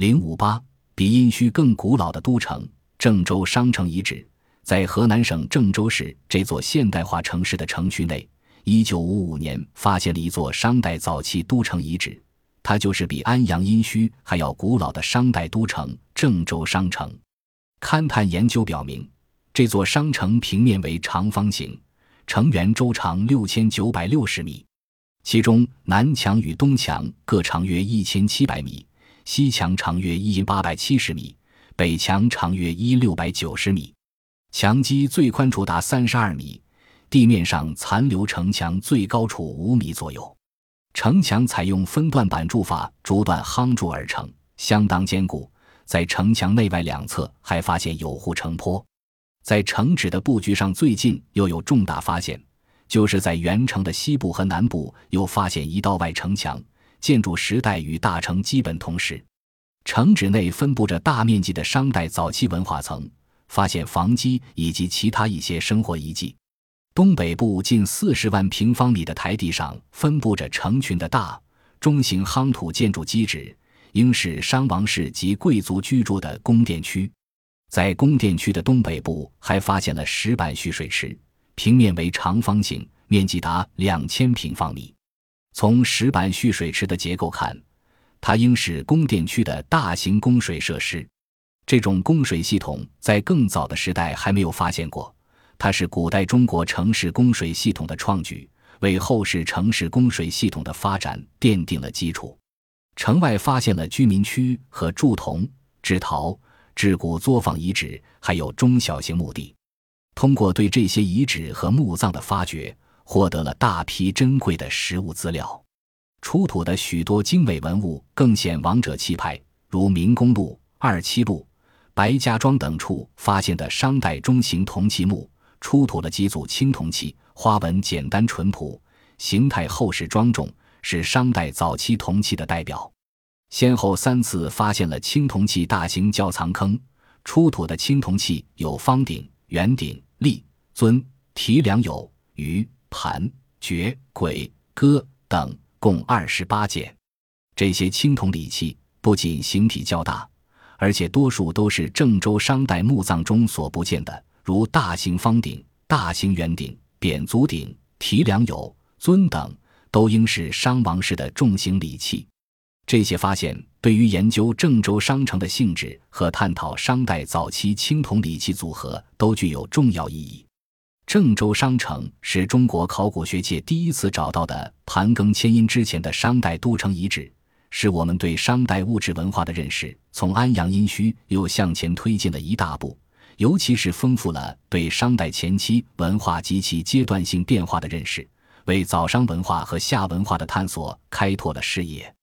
零五八，比殷墟更古老的都城郑州商城遗址，在河南省郑州市这座现代化城市的城区内，一九五五年发现了一座商代早期都城遗址，它就是比安阳殷墟还要古老的商代都城郑州商城。勘探研究表明，这座商城平面为长方形，城垣周长六千九百六十米，其中南墙与东墙各长约一千七百米。西墙长约一八百七十米，北墙长约一六百九十米，墙基最宽处达三十二米，地面上残留城墙最高处五米左右。城墙采用分段板筑法逐段夯筑而成，相当坚固。在城墙内外两侧还发现有护城坡。在城址的布局上，最近又有重大发现，就是在原城的西部和南部又发现一道外城墙。建筑时代与大城基本同时，城址内分布着大面积的商代早期文化层，发现房基以及其他一些生活遗迹。东北部近四十万平方米的台地上分布着成群的大、中型夯土建筑基址，应是商王室及贵族居住的宫殿区。在宫殿区的东北部还发现了石板蓄水池，平面为长方形，面积达两千平方米。从石板蓄水池的结构看，它应是宫殿区的大型供水设施。这种供水系统在更早的时代还没有发现过。它是古代中国城市供水系统的创举，为后世城市供水系统的发展奠定了基础。城外发现了居民区和铸铜、制陶、制骨作坊遗址，还有中小型墓地。通过对这些遗址和墓葬的发掘。获得了大批珍贵的实物资料，出土的许多精美文物更显王者气派，如明公路、二七路、白家庄等处发现的商代中型铜器墓，出土了几组青铜器，花纹简单淳朴，形态厚实庄重，是商代早期铜器的代表。先后三次发现了青铜器大型窖藏坑，出土的青铜器有方鼎、圆鼎、立尊、提梁有鱼。盘、爵、簋、戈等共二十八件，这些青铜礼器不仅形体较大，而且多数都是郑州商代墓葬中所不见的，如大型方鼎、大型圆鼎、扁足鼎、提梁有尊等，都应是商王室的重型礼器。这些发现对于研究郑州商城的性质和探讨商代早期青铜礼器组合都具有重要意义。郑州商城是中国考古学界第一次找到的盘庚迁殷之前的商代都城遗址，是我们对商代物质文化的认识从安阳殷墟又向前推进了一大步，尤其是丰富了对商代前期文化及其阶段性变化的认识，为早商文化和夏文化的探索开拓了视野。